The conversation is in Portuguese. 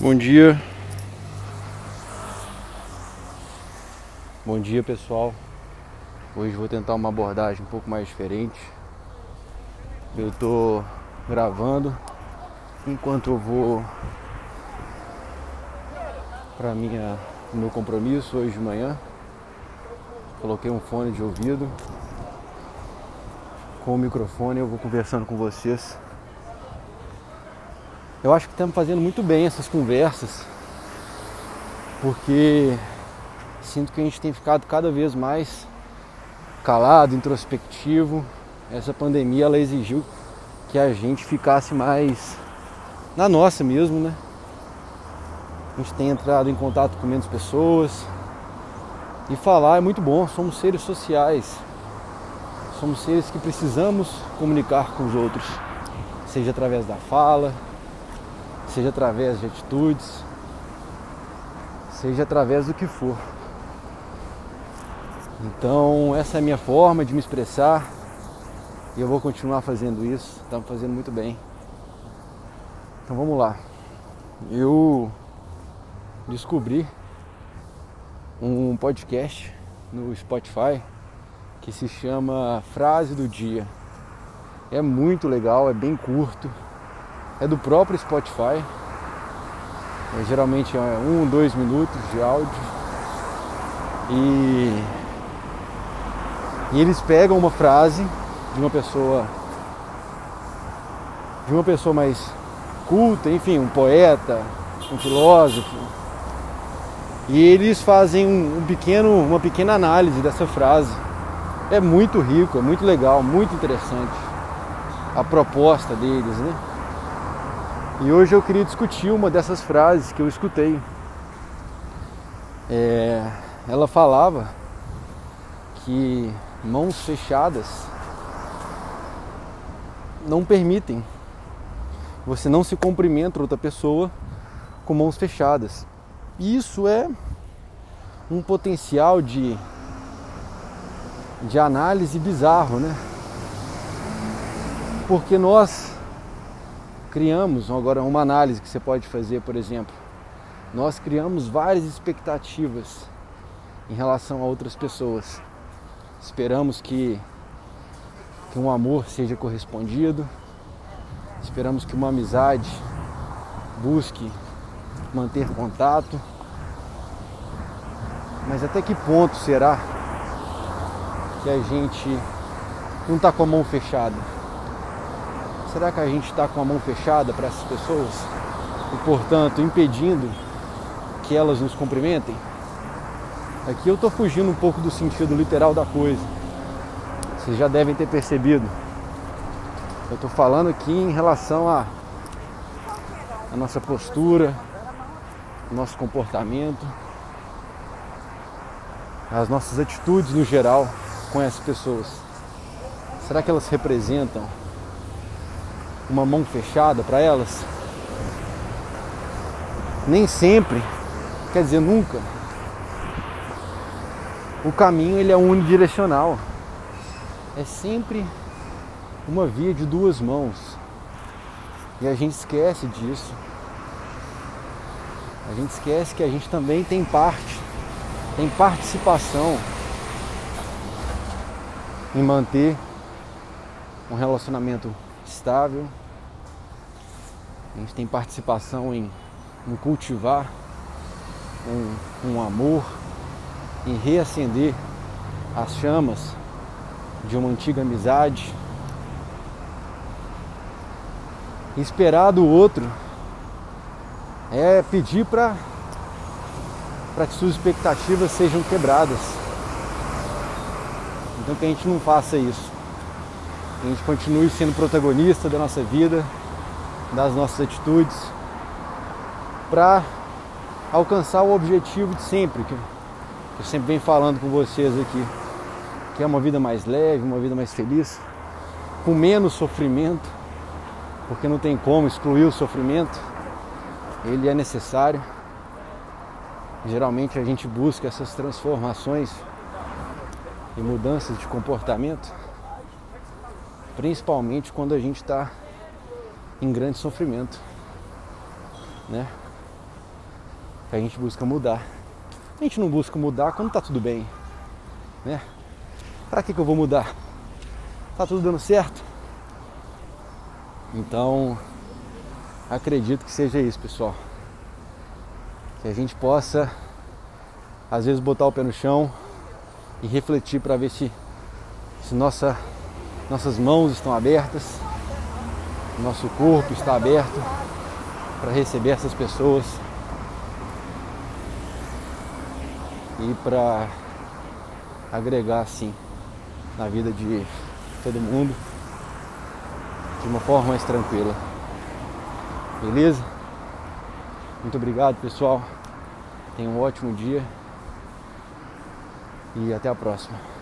Bom dia. Bom dia, pessoal. Hoje vou tentar uma abordagem um pouco mais diferente. Eu tô gravando enquanto eu vou para minha meu compromisso hoje de manhã. Coloquei um fone de ouvido. Com o microfone eu vou conversando com vocês eu acho que estamos fazendo muito bem essas conversas, porque sinto que a gente tem ficado cada vez mais calado, introspectivo. Essa pandemia ela exigiu que a gente ficasse mais na nossa mesmo, né? A gente tem entrado em contato com menos pessoas. E falar é muito bom, somos seres sociais. Somos seres que precisamos comunicar com os outros, seja através da fala, seja através de atitudes, seja através do que for. Então, essa é a minha forma de me expressar e eu vou continuar fazendo isso. Está me fazendo muito bem. Então, vamos lá. Eu descobri um podcast no Spotify que se chama Frase do Dia. É muito legal, é bem curto é do próprio Spotify. É, geralmente é um, dois minutos de áudio. E, e eles pegam uma frase de uma pessoa de uma pessoa mais culta, enfim, um poeta, um filósofo. E eles fazem um, um pequeno, uma pequena análise dessa frase. É muito rico, é muito legal, muito interessante a proposta deles, né? E hoje eu queria discutir uma dessas frases que eu escutei. É, ela falava que mãos fechadas não permitem. Você não se cumprimenta outra pessoa com mãos fechadas. E isso é um potencial de, de análise bizarro, né? Porque nós criamos agora uma análise que você pode fazer, por exemplo. Nós criamos várias expectativas em relação a outras pessoas. Esperamos que, que um amor seja correspondido, esperamos que uma amizade busque manter contato. Mas até que ponto será que a gente não está com a mão fechada? Será que a gente está com a mão fechada para essas pessoas e, portanto, impedindo que elas nos cumprimentem? Aqui eu estou fugindo um pouco do sentido literal da coisa. Vocês já devem ter percebido. Eu estou falando aqui em relação a, a nossa postura, nosso comportamento, as nossas atitudes no geral com essas pessoas. Será que elas representam uma mão fechada para elas? Nem sempre, quer dizer, nunca. O caminho ele é unidirecional. É sempre uma via de duas mãos. E a gente esquece disso. A gente esquece que a gente também tem parte, tem participação em manter um relacionamento estável. A gente tem participação em, em cultivar um, um amor, em reacender as chamas de uma antiga amizade. Esperar do outro é pedir para para que suas expectativas sejam quebradas. Então que a gente não faça isso a gente continue sendo protagonista da nossa vida, das nossas atitudes, para alcançar o objetivo de sempre, que eu sempre venho falando com vocês aqui, que é uma vida mais leve, uma vida mais feliz, com menos sofrimento, porque não tem como excluir o sofrimento, ele é necessário. Geralmente a gente busca essas transformações e mudanças de comportamento principalmente quando a gente está em grande sofrimento, né? que a gente busca mudar. A gente não busca mudar quando tá tudo bem, né? Pra que, que eu vou mudar? Tá tudo dando certo? Então, acredito que seja isso, pessoal. Que a gente possa, às vezes, botar o pé no chão e refletir para ver se, se nossa, nossas mãos estão abertas, nosso corpo está aberto para receber essas pessoas e para agregar assim na vida de todo mundo de uma forma mais tranquila. Beleza? Muito obrigado, pessoal. Tenha um ótimo dia e até a próxima.